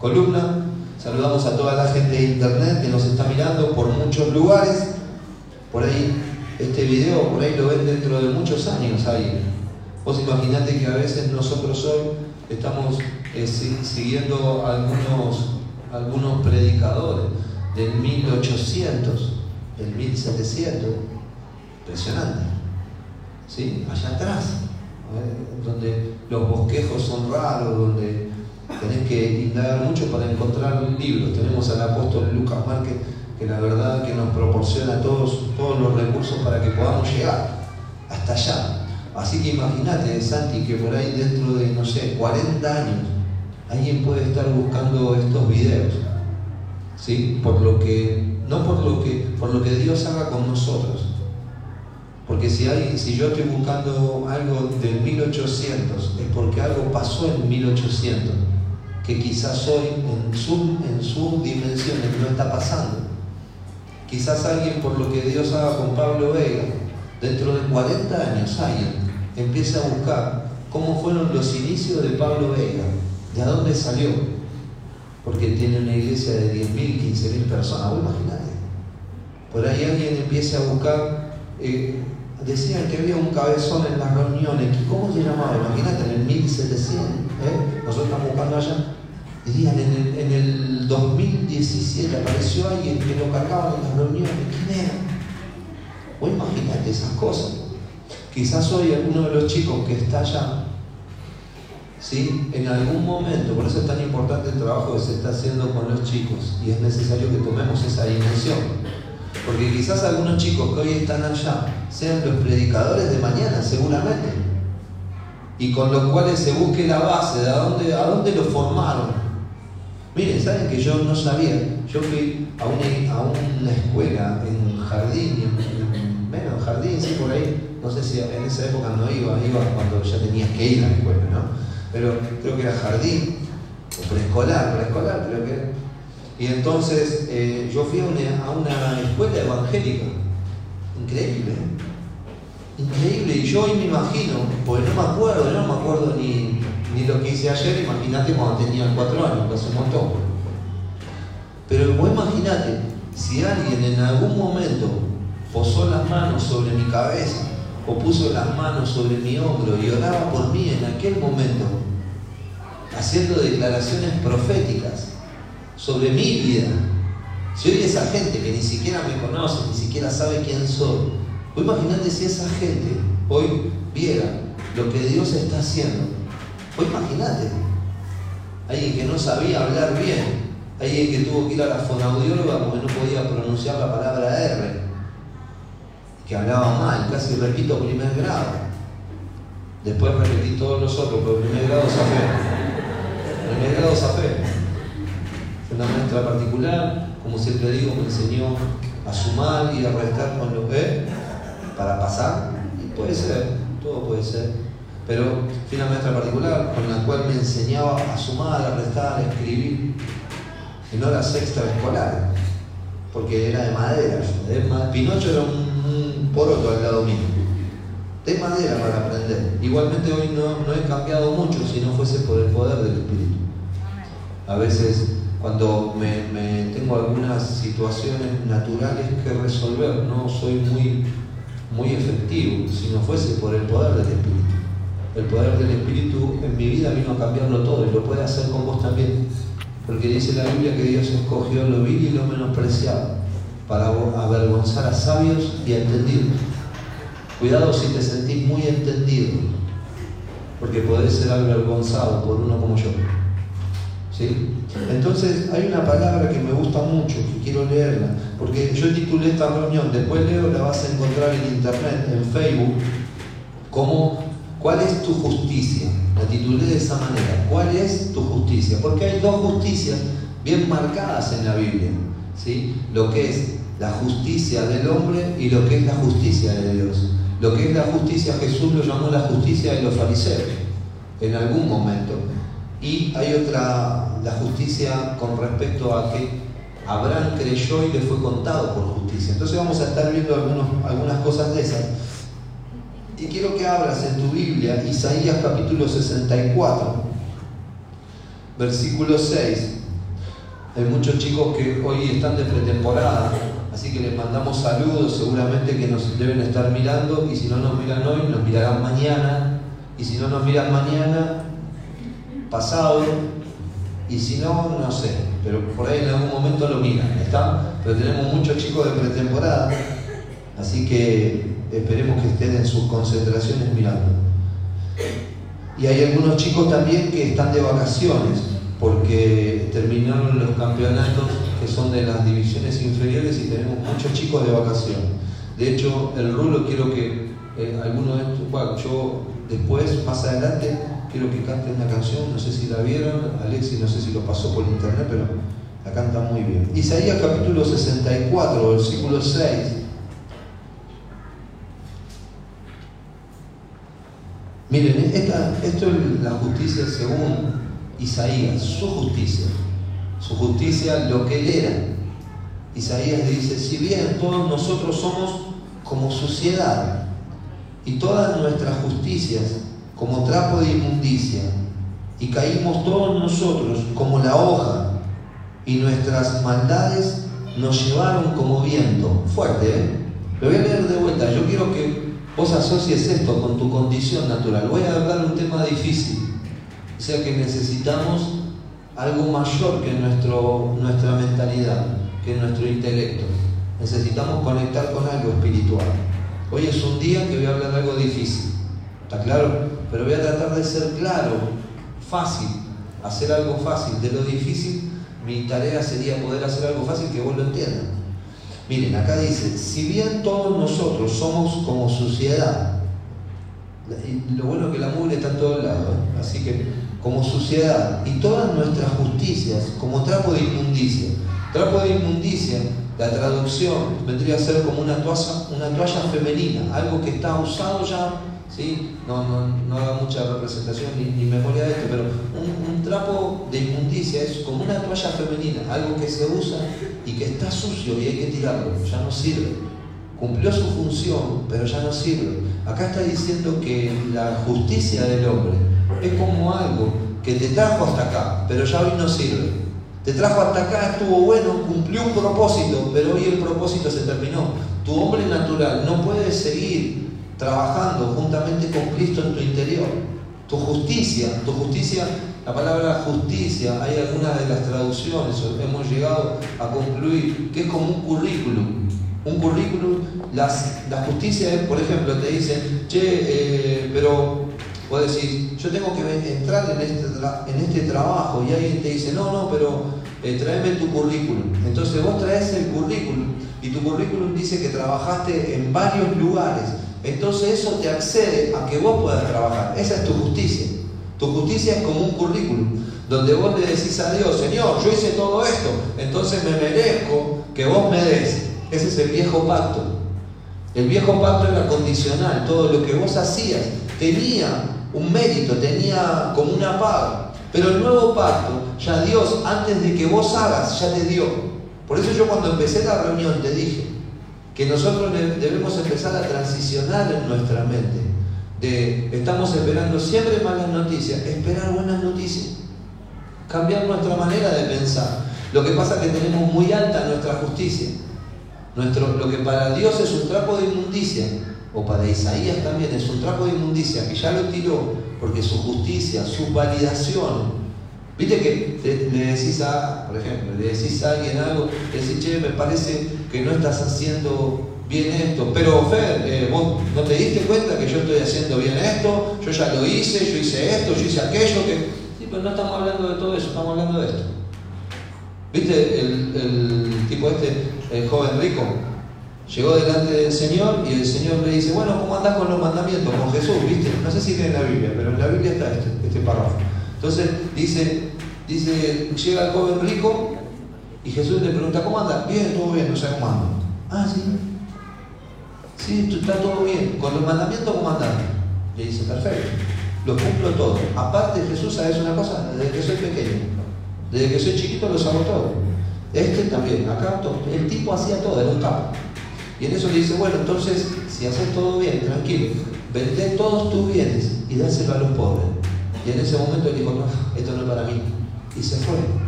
columna. Saludamos a toda la gente de internet que nos está mirando por muchos lugares. Por ahí, este video, por ahí lo ven dentro de muchos años ahí. Vos imaginate que a veces nosotros hoy estamos eh, siguiendo algunos, algunos predicadores del 1800, del 1700, impresionante, ¿sí? Allá atrás, ¿eh? donde los bosquejos son raros, donde tenés que indagar mucho para encontrar libros. Tenemos al apóstol Lucas Márquez, que la verdad que nos proporciona todos, todos los recursos para que podamos llegar hasta allá. Así que imagínate, Santi, que por ahí dentro de, no sé, 40 años, alguien puede estar buscando estos videos. ¿Sí? Por lo que, no por lo que, por lo que Dios haga con nosotros. Porque si, hay, si yo estoy buscando algo del 1800, es porque algo pasó en 1800 que quizás hoy en su, en sus dimensiones no está pasando. Quizás alguien por lo que Dios haga con Pablo Vega, dentro de 40 años alguien empiece a buscar cómo fueron los inicios de Pablo Vega, de dónde salió. Porque tiene una iglesia de 10.000, 15.000 personas, vos imaginate. Por ahí alguien empiece a buscar, eh, decían que había un cabezón en las reuniones, ¿cómo se llamaba? Imagínate, en el 1700, ¿eh? nosotros estamos buscando allá, Dirían, en el, 2017 apareció alguien que lo cargaban en las reuniones. ¿Quién era? O imagínate esas cosas. Quizás hoy alguno de los chicos que está allá, ¿sí? en algún momento, por eso es tan importante el trabajo que se está haciendo con los chicos y es necesario que tomemos esa dimensión. Porque quizás algunos chicos que hoy están allá sean los predicadores de mañana, seguramente. Y con los cuales se busque la base de a dónde, a dónde lo formaron, Miren, ¿saben que yo no sabía? Yo fui a una, escuela en jardín, en, bueno, en jardín, sí, por ahí, no sé si en esa época no iba, iba cuando ya tenías que ir a la escuela, ¿no? Pero creo que era jardín, o preescolar, preescolar creo que era. Y entonces eh, yo fui a una, a una escuela evangélica, increíble, ¿eh? increíble, y yo hoy me imagino, porque no me acuerdo, no me acuerdo ni, ni lo que hice ayer, imagínate cuando tenía cuatro años, que hace un montón. Pero vos imagínate, si alguien en algún momento posó las manos sobre mi cabeza o puso las manos sobre mi hombro y oraba por mí en aquel momento, haciendo declaraciones proféticas sobre mi vida. Si hoy esa gente que ni siquiera me conoce, ni siquiera sabe quién soy, vos imaginate si esa gente hoy viera lo que Dios está haciendo pues imagínate, alguien que no sabía hablar bien, alguien que tuvo que ir a la fonaudióloga porque no podía pronunciar la palabra R, que hablaba mal, casi repito primer grado. Después repetí todos los otros, pero primer grado fe. Primer grado fe. Fue una maestra particular, como siempre digo, me enseñó a sumar y a restar con lo que para pasar. Y puede ser, todo puede ser pero fui una maestra particular con la cual me enseñaba a sumar, a restar, a escribir en horas extraescolares, porque era de madera. De Pinocho era un, poroto al lado mío, de madera para aprender. Igualmente hoy no, he cambiado mucho si no fuese por el poder del Espíritu. A veces cuando me, tengo algunas situaciones naturales que resolver, no soy muy, muy efectivo si no fuese por el poder del Espíritu. El poder del Espíritu en mi vida vino a cambiarlo todo y lo puede hacer con vos también. Porque dice la Biblia que Dios escogió lo vil y lo menospreciado para avergonzar a sabios y a entendidos. Cuidado si te sentís muy entendido, porque podés ser avergonzado por uno como yo. ¿Sí? Entonces hay una palabra que me gusta mucho, que quiero leerla, porque yo titulé esta reunión, después leo, la vas a encontrar en internet, en Facebook, como ¿Cuál es tu justicia? La titulé de esa manera. ¿Cuál es tu justicia? Porque hay dos justicias bien marcadas en la Biblia. ¿sí? Lo que es la justicia del hombre y lo que es la justicia de Dios. Lo que es la justicia, Jesús lo llamó la justicia de los fariseos en algún momento. Y hay otra, la justicia con respecto a que Abraham creyó y le fue contado por justicia. Entonces vamos a estar viendo algunas cosas de esas. Y quiero que abras en tu Biblia Isaías capítulo 64, versículo 6. Hay muchos chicos que hoy están de pretemporada, así que les mandamos saludos, seguramente que nos deben estar mirando, y si no nos miran hoy, nos mirarán mañana, y si no nos miran mañana, pasado, y si no, no sé, pero por ahí en algún momento lo miran, ¿está? Pero tenemos muchos chicos de pretemporada, así que esperemos que estén en sus concentraciones mirando. Y hay algunos chicos también que están de vacaciones, porque terminaron los campeonatos que son de las divisiones inferiores y tenemos muchos chicos de vacaciones. De hecho, el rulo quiero que eh, algunos de estos, bueno, yo después, más adelante, quiero que cante una canción, no sé si la vieron, Alexis no sé si lo pasó por internet, pero la canta muy bien. Isaías capítulo 64, versículo 6. Miren, esta, esto es la justicia según Isaías, su justicia. Su justicia, lo que él era. Isaías dice, si bien todos nosotros somos como suciedad y todas nuestras justicias como trapo de inmundicia, y caímos todos nosotros como la hoja, y nuestras maldades nos llevaron como viento. Fuerte, ¿eh? Lo voy a leer de vuelta. Yo quiero que vos asocies esto con tu condición natural. Voy a hablar un tema difícil. O sea que necesitamos algo mayor que nuestro, nuestra mentalidad, que nuestro intelecto. Necesitamos conectar con algo espiritual. Hoy es un día que voy a hablar de algo difícil. ¿Está claro? Pero voy a tratar de ser claro, fácil, hacer algo fácil. De lo difícil, mi tarea sería poder hacer algo fácil que vos lo entiendas. Miren, acá dice, si bien todos nosotros somos como suciedad, lo bueno es que la mugre está en todos lados, ¿eh? así que como suciedad, y todas nuestras justicias como trapo de inmundicia. Trapo de inmundicia, la traducción vendría a ser como una toalla femenina, algo que está usado ya ¿sí? no, no, no haga mucha representación ni, memoria de esto, pero un, trapo de inmundicia es como una toalla femenina, algo que se usa y que está sucio y hay que tirarlo, ya no sirve. Cumplió su función, pero ya no sirve. Acá está diciendo que la justicia del hombre es como algo que te trajo hasta acá, pero ya hoy no sirve. Te trajo hasta acá, estuvo bueno, cumplió un propósito, pero hoy el propósito se terminó. Tu hombre natural no puede seguir trabajando juntamente con Cristo en tu interior. Tu justicia, tu justicia, la palabra justicia, hay algunas de las traducciones, hemos llegado a concluir que es como un currículum. Un currículum, las, la justicia es, por ejemplo, te dicen, che, eh, pero vos decís, yo tengo que entrar en este, en este trabajo y alguien te dice, no, no, pero eh, tráeme tu currículum. Entonces vos traes el currículum y tu currículum dice que trabajaste en varios lugares entonces eso te accede a que vos puedas trabajar. Esa es tu justicia. Tu justicia es como un currículum, donde vos le decís a Dios, Señor, yo hice todo esto, entonces me merezco que vos me des. Ese es el viejo pacto. El viejo pacto era condicional, todo lo que vos hacías tenía un mérito, tenía como una paga. Pero el nuevo pacto, ya Dios, antes de que vos hagas, ya te dio. Por eso yo cuando empecé la reunión te dije, que nosotros debemos empezar a transicionar en nuestra mente. De, estamos esperando siempre malas noticias, esperar buenas noticias. Cambiar nuestra manera de pensar. Lo que pasa es que tenemos muy alta nuestra justicia. Nuestro, lo que para Dios es un trapo de inmundicia, o para Isaías también es un trapo de inmundicia, que ya lo tiró, porque su justicia, su validación, Viste que le decís a, por ejemplo, le decís a alguien algo, le decís, che, me parece que no estás haciendo bien esto, pero Fer, eh, vos no te diste cuenta que yo estoy haciendo bien esto, yo ya lo hice, yo hice esto, yo hice aquello, que... Sí, pero no estamos hablando de todo eso, estamos hablando de esto. ¿Viste el, tipo este, el joven rico? Llegó delante del Señor y el Señor le dice, bueno, ¿cómo andás con los mandamientos? Con Jesús, ¿viste? No sé si tiene en la Biblia, pero en la Biblia está este, este párrafo. Entonces dice, dice, llega el joven rico y Jesús le pregunta, ¿cómo anda? Bien, todo bien, no sé cómo anda. Ah, sí. Sí, está todo bien. Con los mandamientos, ¿cómo anda? Le dice, perfecto. Lo cumplo todo. Aparte, Jesús, ¿sabes una cosa? Desde que soy pequeño, desde que soy chiquito, lo hago todo. Este también, acá todo. El tipo hacía todo, era un capo. Y en eso le dice, bueno, entonces, si haces todo bien, tranquilo, vende todos tus bienes y dáselo a los pobres. Y en ese momento él dijo, no, esto no es para mí. Y se fue.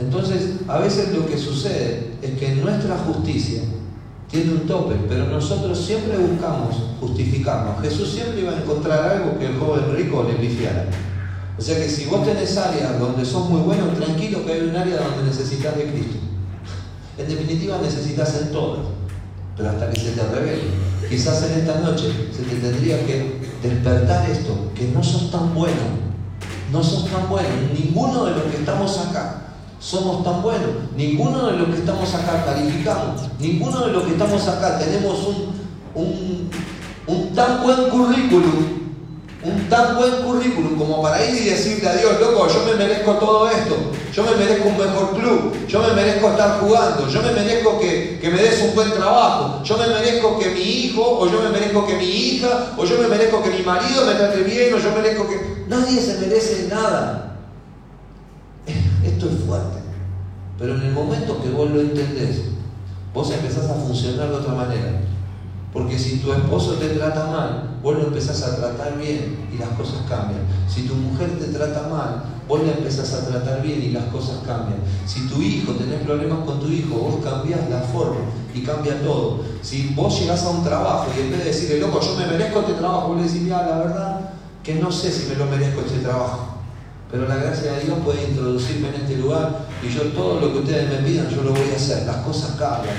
Entonces, a veces lo que sucede es que nuestra justicia tiene un tope, pero nosotros siempre buscamos justificarnos. Jesús siempre iba a encontrar algo que el joven rico le pifiara. O sea que si vos tenés áreas donde sos muy buenos, tranquilo que hay un área donde necesitas de Cristo. En definitiva necesitas en todas, pero hasta que se te revele. Quizás en esta noche se te tendría que despertar esto, que no sos tan bueno, no sos tan bueno, ninguno de los que estamos acá somos tan buenos. Ninguno de los que estamos acá calificamos. Ninguno de los que estamos acá tenemos un, un, tan buen currículum. Un tan buen currículum como para ir y decirle a Dios, loco, yo me merezco todo esto. Yo me merezco un mejor club. Yo me merezco estar jugando. Yo me merezco que, que me des un buen trabajo. Yo me merezco que mi hijo, o yo me merezco que mi hija, o yo me merezco que mi marido me trate bien, o yo merezco que... Nadie se merece nada. Esto es fuerte. Pero en el momento que vos lo entendés, vos empezás a funcionar de otra manera. Porque si tu esposo te trata mal, vos lo empezás a tratar bien y las cosas cambian. Si tu mujer te trata mal, vos le empezás a tratar bien y las cosas cambian. Si tu hijo, tenés problemas con tu hijo, vos cambiás la forma y cambia todo. Si vos llegás a un trabajo y en vez de decirle, loco, yo me merezco este trabajo, vos le decís, la verdad que no sé si me lo merezco este trabajo pero la gracia de Dios puede introducirme en este lugar y yo todo lo que ustedes me pidan, yo lo voy a hacer. Las cosas cambian,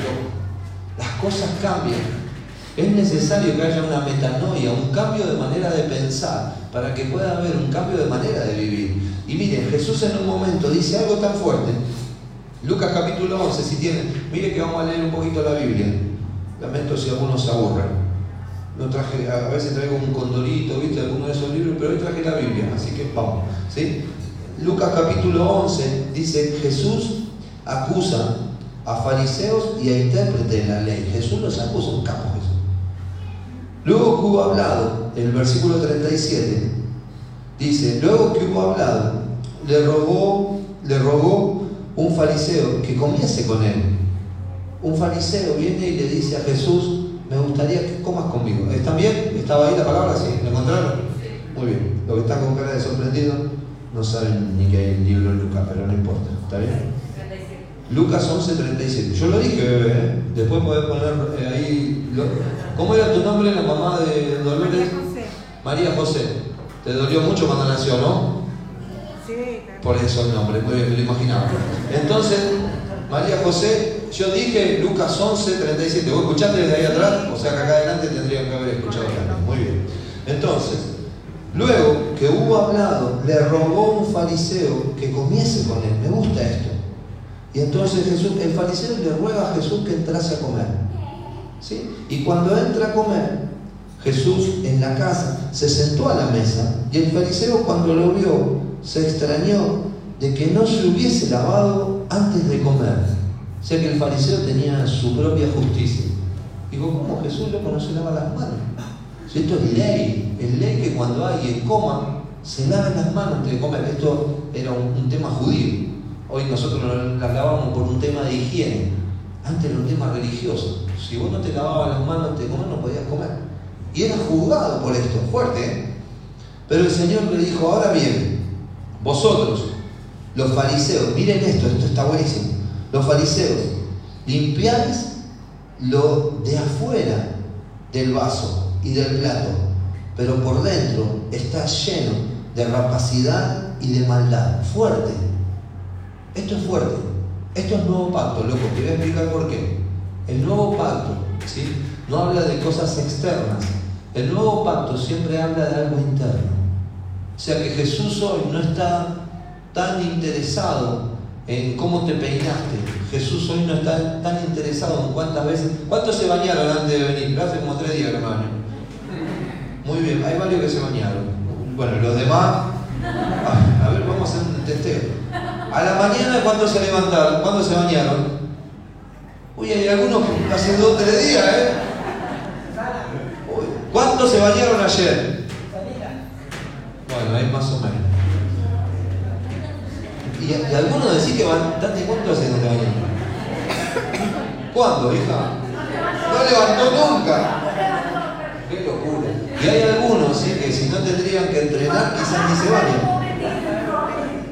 Las cosas cambian. Es necesario que haya una metanoia, un cambio de manera de pensar, para que pueda haber un cambio de manera de vivir. Y miren, Jesús en un momento dice algo tan fuerte. Lucas capítulo 11, si tienen, mire que vamos a leer un poquito la Biblia. Lamento si algunos se aburren. No traje, a veces traigo un condorito, ¿viste? Alguno de esos libros, pero hoy traje la Biblia, así que vamos. ¿sí? Lucas capítulo 11 dice, Jesús acusa a fariseos y a intérpretes de la ley. Jesús los acusa, un capo Jesús. Luego que hubo hablado, en el versículo 37, dice, luego que hubo hablado, le rogó, le rogó un fariseo que comiese con él. Un fariseo viene y le dice a Jesús, me gustaría que comas conmigo. ¿Están bien? ¿Estaba ahí la palabra? ¿Sí? ¿Lo encontraron? Muy bien. Los que están con cara de sorprendido no saben ni que hay el libro de Lucas, pero no importa. ¿Está bien? Lucas 11, 37. Yo lo dije, bebé. ¿eh? Después podés poner eh, ahí. ¿Cómo era tu nombre, la mamá de Dolores? María José. María José. ¿Te dolió mucho cuando nació, no? Sí. Por eso el nombre, muy bien, me lo imaginaba. Entonces, María José yo dije Lucas 11, 37. ¿Vos escuchaste desde ahí atrás? O sea que acá adelante tendrían que haber escuchado también. Muy bien. Entonces, luego que hubo hablado, le rogó un fariseo que comiese con él. Me gusta esto. Y entonces Jesús, el fariseo le ruega a Jesús que entrase a comer. ¿Sí? Y cuando entra a comer, Jesús en la casa se sentó a la mesa y el fariseo cuando lo vio se extrañó de que no se hubiese lavado antes de comer. O sea que el fariseo tenía su propia justicia. Digo, ¿cómo Jesús loco no se lava las manos? Esto es ley, es ley que cuando alguien coma, se laven las manos antes de comer. Esto era un, tema judío. Hoy nosotros las lavamos por un tema de higiene. Antes era un tema religioso. Si vos no te lavabas las manos antes de comer, no podías comer. Y era juzgado por esto, fuerte. ¿eh? Pero el Señor le dijo, ahora bien, vosotros, los fariseos, miren esto, esto está buenísimo los fariseos, limpiáis lo de afuera del vaso y del plato, pero por dentro está lleno de rapacidad y de maldad. Fuerte. Esto es fuerte. Esto es nuevo pacto, loco. Te voy a explicar por qué. El nuevo pacto ¿sí? no habla de cosas externas. El nuevo pacto siempre habla de algo interno. O sea que Jesús hoy no está tan interesado en cómo te peinaste. Jesús hoy no está tan interesado en cuántas veces. ¿Cuántos se bañaron antes de venir? Hace como tres días, hermano. Muy bien, hay varios que se bañaron. Bueno, los demás. A ver, vamos a hacer un testeo. A la mañana, ¿cuántos se levantaron? ¿Cuántos se bañaron? Uy, hay algunos que hace dos o tres días, ¿eh? ¿Cuántos se bañaron ayer? Bueno, hay más o menos. Y, algunos decís que van, date cuánto hace te bañan. ¿Cuándo, hija? No levantó nunca. Qué locura. Y hay algunos ¿sí? que si no tendrían que entrenar, quizás ni se bañan.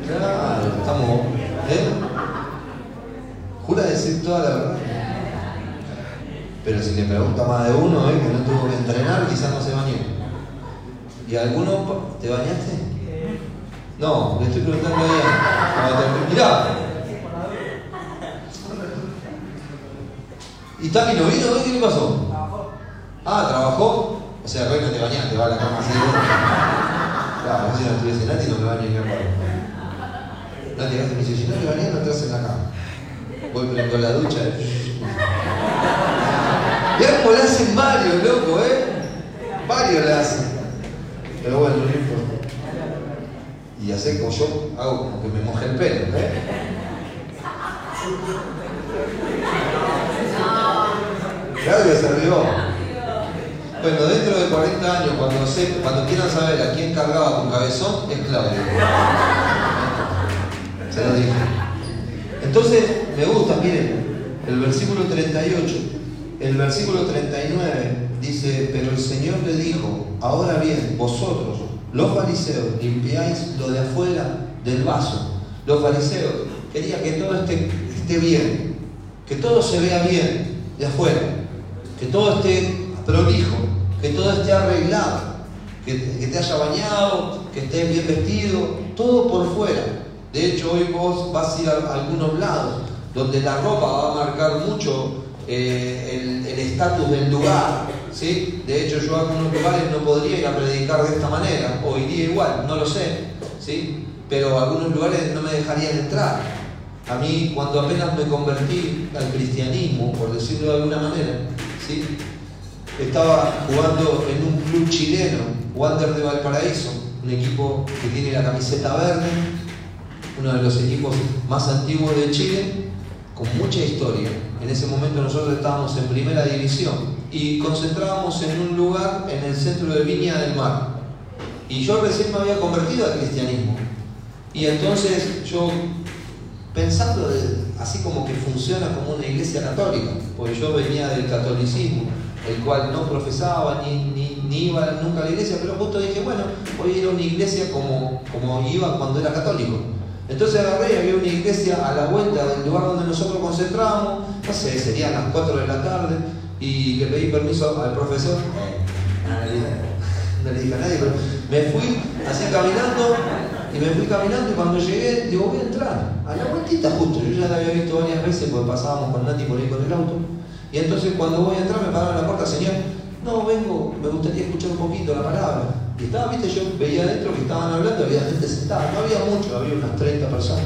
Claro, estamos. ¿eh? Jura decir toda la verdad. Pero si le pregunta más de uno, ¿eh? que no tuvo que entrenar, quizás no se bañó. ¿Y alguno te bañaste? No, le estoy preguntando a ella. Mirá. ¿Y Tami no vino? ¿Qué le pasó? Ah, ¿trabajó? O sea, hoy no te bañaste, va a la cama así. Claro, si no estuviese Nati no me baño ni a Nati me dice, si no te bañas no te en la cama. Voy prendo la ducha. Mirá cómo le hacen varios, loco, ¿eh? Varios le hacen. Pero bueno, no importa. Y así como yo hago como que me moje el pelo, ¿eh? Claudio se rió. Bueno, dentro de 40 años, cuando, cuando quieran saber a quién cargaba con cabezón, es Claudio. Se lo dije. Entonces, me gusta, miren, el versículo 38, el versículo 39 dice, pero el Señor le dijo, ahora bien, vosotros, los fariseos, limpiáis lo de afuera del vaso. Los fariseos querían que todo esté, bien, que todo se vea bien de afuera, que todo esté prolijo, que todo esté arreglado, que, te haya bañado, que estés bien vestido, todo por fuera. De hecho, hoy vos vas a ir a algunos lados donde la ropa va a marcar mucho eh, el estatus del lugar. ¿Sí? De hecho, yo a algunos lugares no podría ir a predicar de esta manera, o iría igual, no lo sé, ¿sí? pero algunos lugares no me dejarían entrar. A mí, cuando apenas me convertí al cristianismo, por decirlo de alguna manera, ¿sí? estaba jugando en un club chileno, Wander de Valparaíso, un equipo que tiene la camiseta verde, uno de los equipos más antiguos de Chile, con mucha historia. En ese momento nosotros estábamos en primera división y concentrábamos en un lugar en el centro de Viña del Mar. Y yo recién me había convertido al cristianismo. Y entonces yo, pensando así como que funciona como una iglesia católica, porque yo venía del catolicismo, el cual no profesaba ni, ni, iba nunca a la iglesia, pero justo dije, bueno, voy a a una iglesia como, como iba cuando era católico. Entonces agarré y había una iglesia a la vuelta del lugar donde nosotros concentrábamos, no sé, serían las 4 de la tarde, y le pedí permiso al profesor. No le dije a nadie, pero me fui así caminando y me fui caminando y cuando llegué, digo, voy a entrar. A la vueltita justo, yo ya la había visto varias veces porque pasábamos con Nati por ahí con el auto. Y entonces cuando voy a entrar me pararon la puerta, señor, no, vengo, me gustaría escuchar un poquito la palabra. Y estaba, viste, yo veía adentro que estaban hablando, había gente sentada, no había mucho, había unas 30 personas.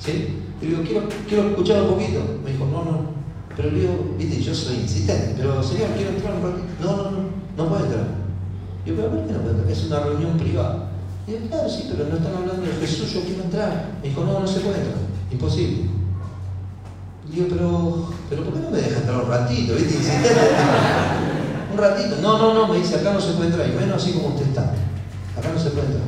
¿Sí? Y digo, quiero, quiero escuchar un poquito. Me dijo, no, no. Pero le digo, viste, yo soy insistente, pero señor, quiero entrar un ratito. No, no, no, no puede entrar. Yo, pero ¿por qué no puede entrar? Es una reunión privada. Y yo, claro, sí, pero no están hablando de Jesús, yo quiero entrar. Me dijo, no, no se puede entrar, imposible. Yo, pero, pero ¿por qué no me deja entrar un ratito? ¿Viste? un ratito. No, no, no, me dice, acá no se puede entrar, y menos así como usted está. Acá no se puede entrar.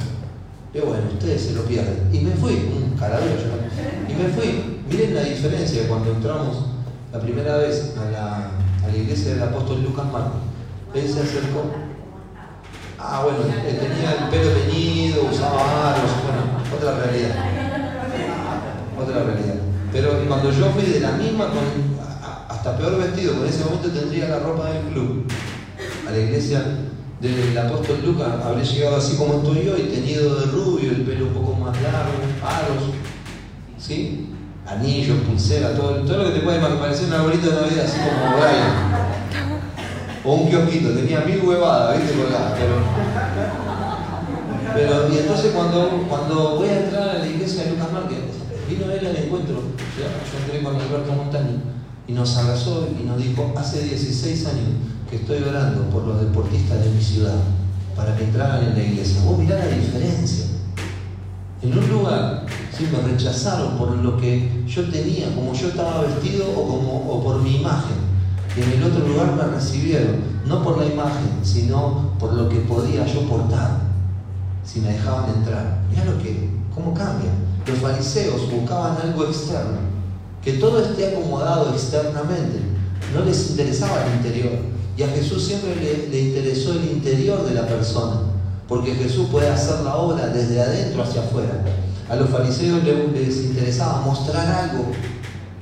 Yo, bueno, ustedes se lo pierden. Y me fui, un caradero yo. Y me fui. Miren la diferencia cuando entramos la primera vez a la, a la iglesia del apóstol Lucas Marcos. Él se acercó. Ah, bueno, tenía el pelo teñido, usaba aros, bueno, otra realidad. Otra realidad. Pero cuando yo fui de la misma, con, hasta peor vestido, en ese momento tendría la ropa del club, a la iglesia del apóstol Lucas, habré llegado así como estoy yo y teñido de rubio, el pelo un poco más largo, aros, ¿sí? Anillos, pulsera, todo, todo lo que te puede parecer un arbolito de Navidad, así como Brian. O un kiosquito, tenía mil huevadas, ¿viste? pero, pero, y entonces cuando, cuando voy a entrar a la iglesia de Lucas Márquez, vino él al encuentro, yo entré con Alberto Montaño, y nos abrazó y nos dijo, hace 16 años que estoy orando por los deportistas de mi ciudad, para que entraran en la iglesia. Vos mirá la diferencia. En un lugar ¿sí? me rechazaron por lo que yo tenía, como yo estaba vestido o, como, por mi imagen. Y en el otro lugar me recibieron, no por la imagen, sino por lo que podía yo portar, si me dejaban entrar. Mirá lo que, cómo cambia. Los fariseos buscaban algo externo, que todo esté acomodado externamente. No les interesaba el interior. Y a Jesús siempre le, interesó el interior de la persona, porque Jesús puede hacer la obra desde adentro hacia afuera. A los fariseos les, interesaba mostrar algo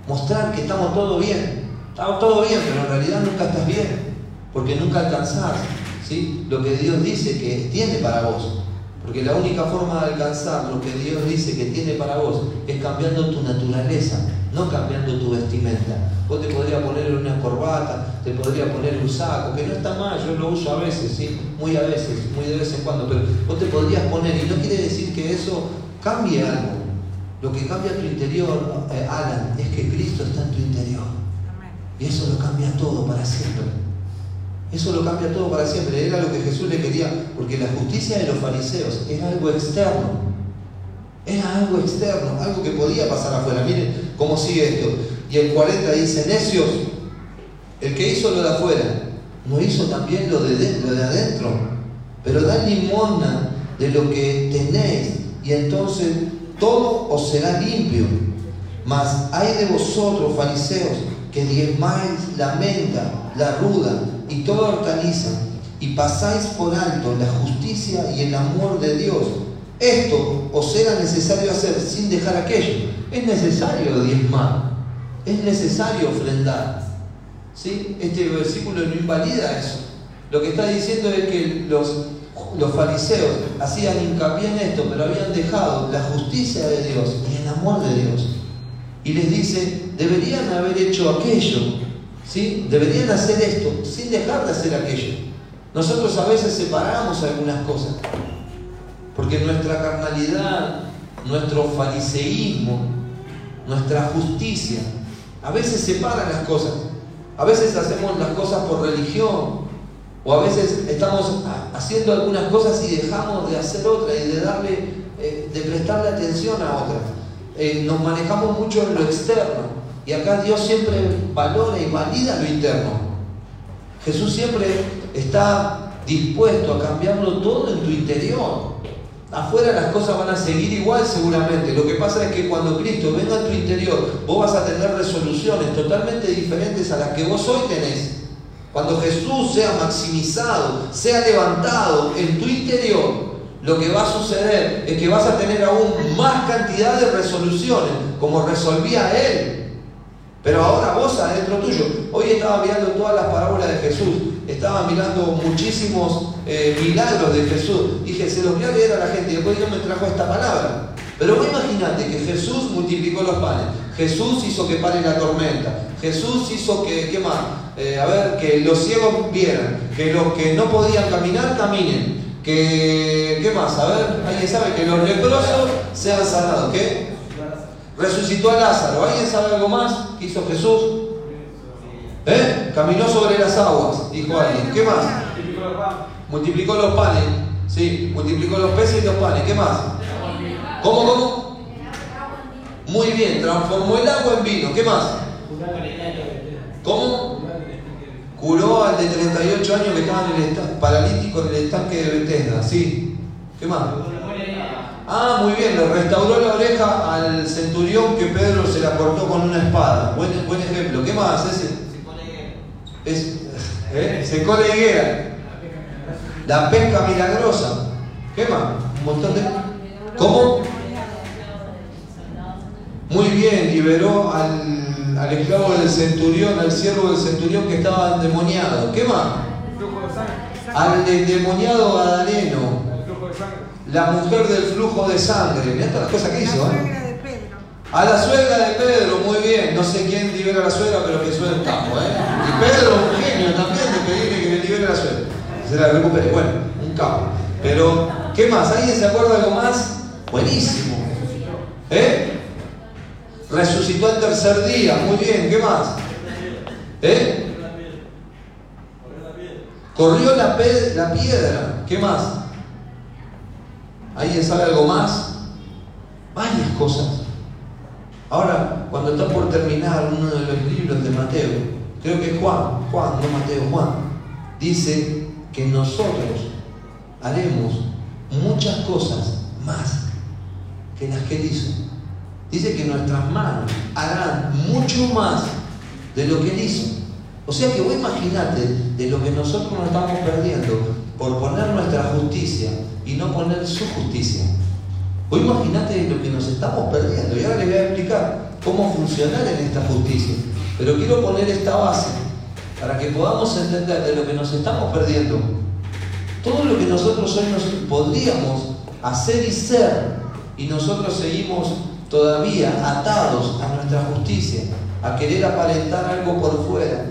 mostrar que estamos todo bien. Estamos todo bien, pero en realidad nunca estás bien, porque nunca alcanzás ¿sí? lo que Dios dice que tiene para vos. Porque la única forma de alcanzar lo que Dios dice que tiene para vos es cambiando tu naturaleza, no cambiando tu vestimenta. Vos te podrías poner una corbata, te podrías poner un saco, que no está mal, yo lo uso a veces, ¿sí? muy a veces, muy de vez en cuando, pero vos te podrías poner, y no quiere decir que eso cambie algo. Lo que cambia tu interior, eh, Alan, es que Cristo está en tu interior. Y eso lo cambia todo para siempre. Eso lo cambia todo para siempre. Era lo que Jesús le quería, porque la justicia de los fariseos era algo externo. Era algo externo, algo que podía pasar afuera. Miren cómo sigue esto. Y el 40 dice, necios, el que hizo lo de afuera, ¿no hizo también lo de, lo de adentro? Pero da limosna de lo que tenéis, y entonces todo os será limpio. Mas hay de vosotros, fariseos, que diezmáis la menta, la ruda y toda hortaliza, y pasáis por alto la justicia y el amor de Dios. Esto os era necesario hacer sin dejar aquello. Es necesario diezmar, es necesario ofrendar. ¿Sí? Este versículo no invalida eso. Lo que está diciendo es que los, los fariseos hacían hincapié en esto, pero habían dejado la justicia de Dios y el amor de Dios. Y les dice, deberían haber hecho aquello, ¿sí? Deberían hacer esto sin dejar de hacer aquello. Nosotros a veces separamos algunas cosas, porque nuestra carnalidad, nuestro fariseísmo, nuestra justicia, a veces separa las cosas. A veces hacemos las cosas por religión, o a veces estamos haciendo algunas cosas y dejamos de hacer otra y de darle, eh, de prestarle atención a otra. Eh, nos manejamos mucho en lo externo y acá Dios siempre valora y valida lo interno. Jesús siempre está dispuesto a cambiarlo todo en tu interior. Afuera las cosas van a seguir igual seguramente. Lo que pasa es que cuando Cristo venga a tu interior, vos vas a tener resoluciones totalmente diferentes a las que vos hoy tenés. Cuando Jesús sea maximizado, sea levantado en tu interior, lo que va a suceder es que vas a tener aún más cantidad de resoluciones, como resolvía Él. Pero ahora vos adentro tuyo. Hoy estaba mirando todas las parábolas de Jesús, estaba mirando muchísimos eh, milagros de Jesús. Dije, se los voy a leer a la gente y después Dios me trajo esta palabra. Pero vos imaginate que Jesús multiplicó los panes, Jesús hizo que pare la tormenta, Jesús hizo que, ¿qué más? Eh, a ver, que los ciegos vieran, que los que no podían caminar caminen, que, ¿qué más? A ver, alguien sabe que los leprosos sean sanados, ¿qué? Resucitó a Lázaro, ¿alguien sabe algo más que hizo Jesús? ¿Eh? Caminó sobre las aguas, dijo alguien. ¿Qué más? Multiplicó los panes. Sí, multiplicó los peces y los panes. ¿Qué más? ¿Cómo, cómo? Muy bien, transformó el agua en vino. ¿Qué más? ¿Cómo? Curó al de 38 años que estaba en el paralítico en el estanque de Bethesda. ¿Sí? ¿Qué más? Ah, muy bien, le restauró la oreja al centurión que Pedro se la cortó con una espada. Buen, buen ejemplo. ¿Qué más? Ese? Es, ¿eh? Secó la higuera. La pesca milagrosa. ¿Qué más? Un montón de. ¿Cómo? Muy bien, liberó al, al esclavo del centurión, al siervo del centurión que estaba endemoniado. ¿Qué más? Al endemoniado gadareno la mujer del flujo de sangre. Mirá todas las cosas que hizo. ¿eh? A la suegra de Pedro, muy bien. No sé quién libera a la suegra, pero que suena el campo. ¿eh? Y Pedro, un genio también de pedirle que le libere a la suegra. Se la recupere. Bueno, un capo. Pero, ¿qué más? ¿Alguien se acuerda de algo más? Buenísimo. ¿Eh? Resucitó el tercer día. Muy bien. ¿Qué más? ¿Eh? Corrió la, la piedra. ¿Qué más? ¿Alguien sabe algo más? Varias cosas. Ahora, cuando está por terminar uno de los libros de Mateo, creo que Juan, Juan, no Mateo, Juan, dice que nosotros haremos muchas cosas más que las que él hizo. Dice que nuestras manos harán mucho más de lo que él hizo. O sea que vos imaginate de lo que nosotros nos estamos perdiendo por poner nuestra justicia y no poner su justicia. O imagínate lo que nos estamos perdiendo. Y ahora les voy a explicar cómo funcionar en esta justicia. Pero quiero poner esta base para que podamos entender de lo que nos estamos perdiendo. Todo lo que nosotros hoy nos podríamos hacer y ser, y nosotros seguimos todavía atados a nuestra justicia, a querer aparentar algo por fuera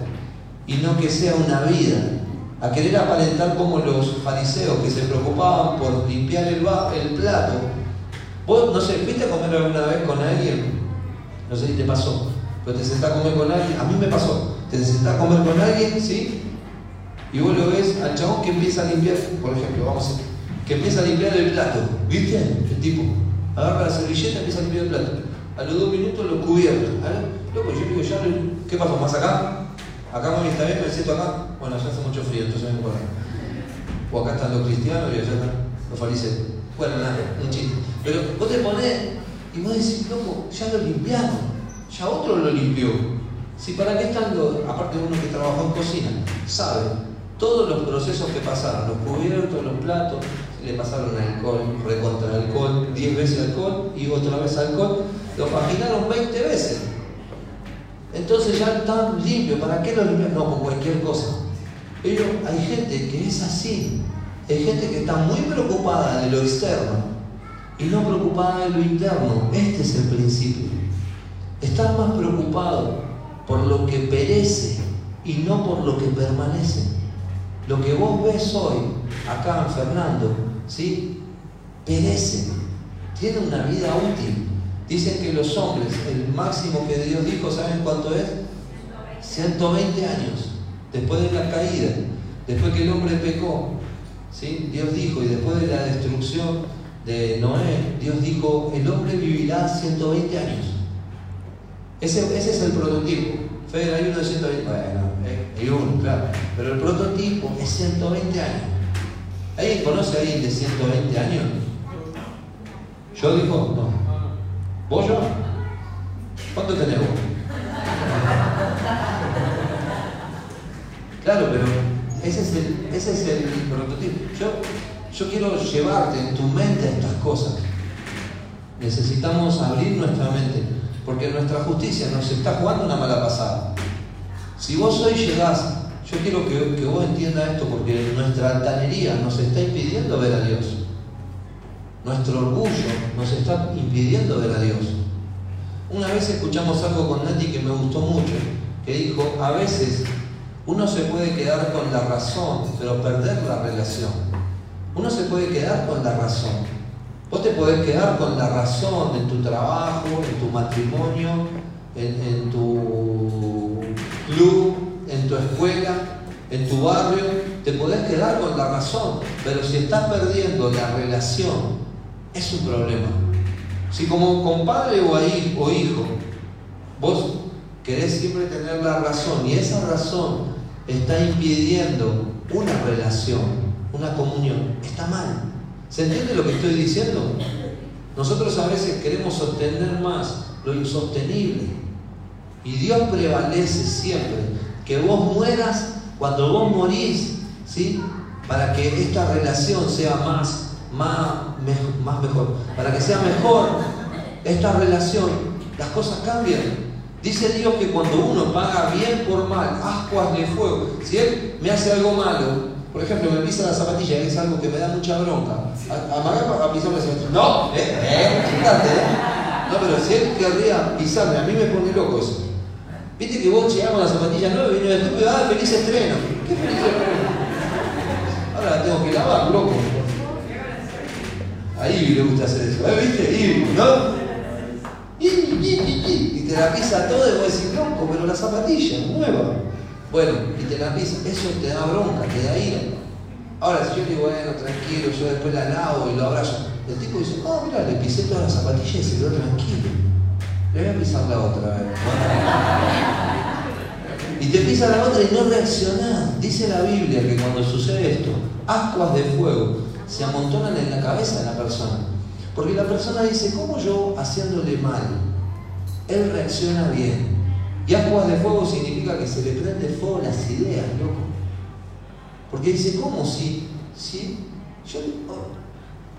y no que sea una vida, a querer aparentar como los fariseos que se preocupaban por limpiar el, plato. Vos, no sé, ¿fuiste a comer alguna vez con alguien? No sé si te pasó, pero te sentás a comer con alguien, a mí me pasó, te sentás a comer con alguien, ¿sí? Y vos lo ves al chabón que empieza a limpiar, por ejemplo, vamos a que empieza a limpiar el plato, ¿viste? El tipo agarra la servilleta y empieza a limpiar el plato. A los dos minutos lo cubierto. Loco, yo digo, ya, ¿qué pasó? ¿Más acá? Acá mami está bien, me siento acá. Bueno, ya hace mucho frío, entonces me acá. O acá están los cristianos y allá están los fariseos. Bueno, nada, un chiste. Pero vos te ponés y vos decís, loco, ya lo limpiaron. Ya otro lo limpió. Si para qué están los, aparte uno que trabajó en cocina, sabe todos los procesos que pasaron, los cubiertos, los platos, le pasaron alcohol, recontra alcohol, 10 veces alcohol y otra vez alcohol, lo paginaron 20 veces. Entonces ya están limpios, ¿para qué lo limpian? No, con cualquier cosa. Pero hay gente que es así, hay gente que está muy preocupada de lo externo y no preocupada de lo interno. Este es el principio. Estar más preocupado por lo que perece y no por lo que permanece. Lo que vos ves hoy, acá en Fernando, ¿sí? perece, tiene una vida útil. Dicen que los hombres, el máximo que Dios dijo, ¿saben cuánto es? 120 años, después de la caída, después que el hombre pecó. ¿sí? Dios dijo, y después de la destrucción de Noé, Dios dijo, el hombre vivirá 120 años. Ese, es el prototipo. Fede, hay uno de 120, bueno, hay uno, claro, pero el prototipo es 120 años. ¿Alguien conoce a alguien de 120 años? ¿Yo dijo? No. ¿Vos yo? ¿Cuánto tenés? Claro, pero ese es el, ese es el prototipo. Yo, yo quiero llevarte en tu mente a estas cosas. Necesitamos abrir nuestra mente, porque nuestra justicia nos está jugando una mala pasada. Si vos hoy llegás yo quiero que, vos entiendas esto porque nuestra altanería nos está impidiendo ver a Dios. Nuestro orgullo nos está impidiendo ver a Dios. Una vez escuchamos algo con Nati que me gustó mucho, que dijo, a veces uno se puede quedar con la razón, pero perder la relación. Uno se puede quedar con la razón. Vos te podés quedar con la razón en tu trabajo, en tu matrimonio, en, en tu club, en tu escuela, en tu barrio, te podés quedar con la razón, pero si estás perdiendo la relación, es un problema. Si como compadre o, hijo, vos querés siempre tener la razón y esa razón está impidiendo una relación, una comunión, está mal. ¿Se entiende lo que estoy diciendo? Nosotros a veces queremos sostener más lo insostenible y Dios prevalece siempre que vos mueras cuando vos morís, ¿sí? Para que esta relación sea más, más, más mejor, para que sea mejor esta relación, las cosas cambian. Dice Dios que cuando uno paga bien por mal, ascuas de fuego, si Él me hace algo malo, por ejemplo, me pisa la zapatilla, es algo que me da mucha bronca, amagar para pisarme. No, eh, eh, No, pero si Él querría pisarme, a mí me pone loco eso. Viste que vos llegás con la zapatilla nueva y vino el estúpido, ah, feliz estreno. ¿Qué feliz estreno? Ahora la tengo que lavar, loco. A Ivy le gusta hacer eso, ¿eh? ¿viste? Ivy, ¿no? Y te la pisa todo y vos decís, loco, pero la zapatilla, nueva. Bueno, y te la pisa, eso te da bronca, te da ira. Ahora, si yo digo, bueno, tranquilo, yo después la lavo y lo abrazo, el tipo dice, oh, mira, le pisé todas las zapatillas y se quedó tranquilo. Le voy a pisar la otra vez. Y te pisa la otra y no reaccionás. Dice la Biblia que cuando sucede esto, ascuas de fuego se amontonan en la cabeza de la persona. Porque la persona dice, ¿cómo yo haciéndole mal? Él reacciona bien. Y ascuas de fuego significa que se le prende fuego las ideas, loco. Porque dice, ¿cómo si? Si yo. Oh,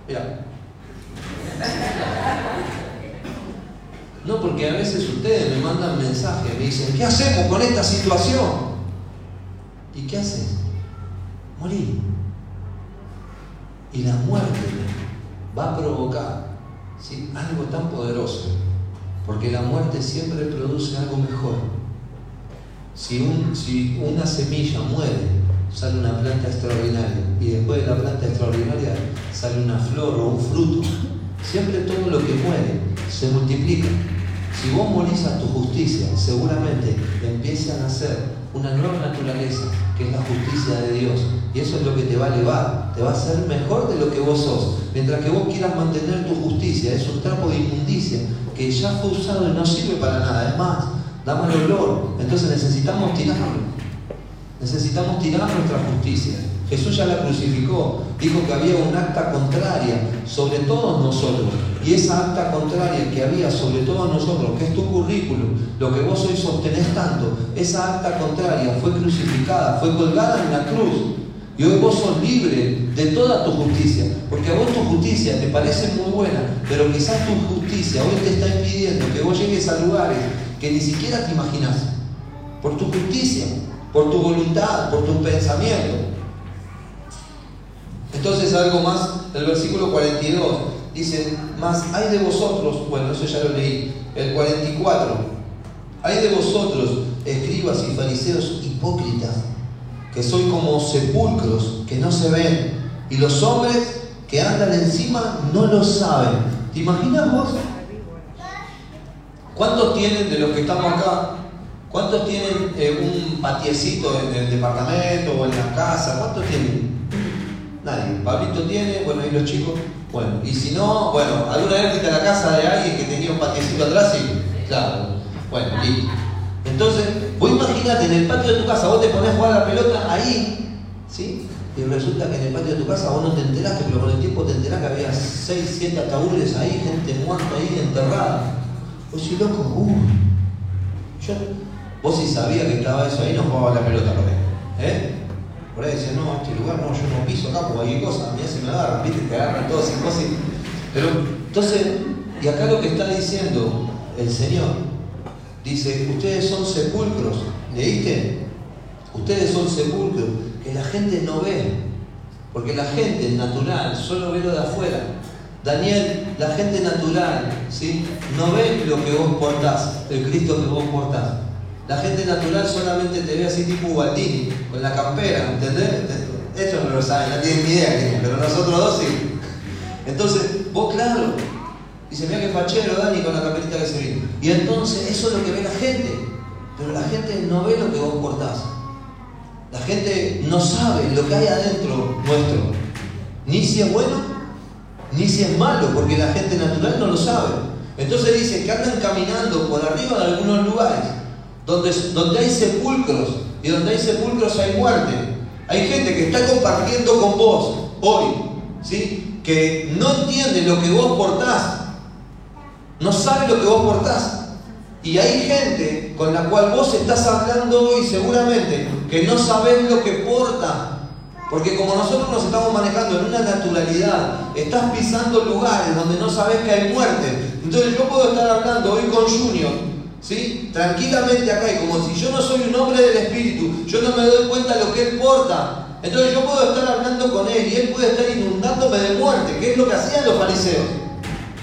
mira. No, porque a veces ustedes me mandan mensajes, me dicen, ¿qué hacemos con esta situación? ¿Y qué haces? Morir. Y la muerte va a provocar algo tan poderoso, porque la muerte siempre produce algo mejor. Si, si una semilla muere, sale una planta extraordinaria y después de la planta extraordinaria sale una flor o un fruto. Siempre todo lo que muere se multiplica. Si vos morís tu justicia, seguramente empieza a nacer una nueva naturaleza, que es la justicia de Dios. Y eso es lo que te va a elevar, te va a hacer mejor de lo que vos sos. Mientras que vos quieras mantener tu justicia, es un trapo de inmundicia que ya fue usado y no sirve para nada. Es más, da mal olor. Entonces necesitamos tirarlo. Necesitamos tirar nuestra justicia. Jesús ya la crucificó, dijo que había un acta contraria sobre todos nosotros. Y esa acta contraria que había sobre todos nosotros, que es tu currículum, lo que vos hoy sostenés tanto, esa acta contraria fue crucificada, fue colgada en la cruz. Y hoy vos sos libre de toda tu justicia, porque a vos tu justicia te parece muy buena, pero quizás tu justicia hoy te está impidiendo que vos llegues a lugares que ni siquiera te imaginas. Por tu justicia, por tu voluntad, por tu pensamiento. Entonces algo más, el versículo 42 dice, más hay de vosotros, bueno, eso ya lo leí, el 44, hay de vosotros, escribas y fariseos hipócritas, que soy como sepulcros que no se ven, y los hombres que andan encima no lo saben. ¿Te imaginas vos? ¿Cuántos tienen de los que estamos acá ¿Cuántos tienen eh, un patiecito en el departamento o en la casa? ¿Cuántos tienen? Nadie. Pablito tiene, bueno, y los chicos, bueno. Y si no, bueno, ¿alguna vez fuiste a la casa de alguien que tenía un patiecito atrás? y Claro. Bueno, listo. Entonces, vos imagínate, en el patio de tu casa, vos te pones a jugar la pelota ahí, ¿sí? Y resulta que en el patio de tu casa vos no te enteraste, pero con el tiempo te enterás que había 6, 7 ataúdes ahí, gente muerta ahí, enterrada. Vos si loco, uh, yo Vos si sabías que estaba eso ahí, no jugaba la pelota por ahí. ¿Eh? Por ahí decías, no, este lugar no, yo no piso acá porque cualquier cosa, mira se me agarran, viste, te agarran todos y cosas. Pero, entonces, y acá lo que está diciendo el Señor, dice, ustedes son sepulcros, ¿leíste? Ustedes son sepulcros, que la gente no ve, porque la gente natural solo ve lo de afuera. Daniel, la gente natural, ¿sí? No ve lo que vos portás, el Cristo que vos portás. La gente natural solamente te ve así tipo Ubaldini, con la campera, ¿entendés? Esto no lo saben, no tienen ni idea, pero nosotros dos sí. Entonces, vos claro, dice, mira que fachero Dani con la camperita que se viene. Y entonces eso es lo que ve la gente, pero la gente no ve lo que vos portás. La gente no sabe lo que hay adentro nuestro, ni si es bueno, ni si es malo, porque la gente natural no lo sabe. Entonces dice que andan caminando por arriba de algunos lugares donde, donde hay sepulcros y donde hay sepulcros hay muerte. Hay gente que está compartiendo con vos hoy, ¿sí? que no entiende lo que vos portás, no sabe lo que vos portás. Y hay gente con la cual vos estás hablando hoy seguramente que no sabés lo que porta. Porque como nosotros nos estamos manejando en una naturalidad, estás pisando lugares donde no sabés que hay muerte. Entonces yo puedo estar hablando hoy con Junior ¿sí? Tranquilamente acá, y como si yo no soy un hombre del Espíritu, yo no me doy cuenta de lo que Él porta. Entonces yo puedo estar hablando con Él y Él puede estar inundándome de muerte, que es lo que hacían los fariseos.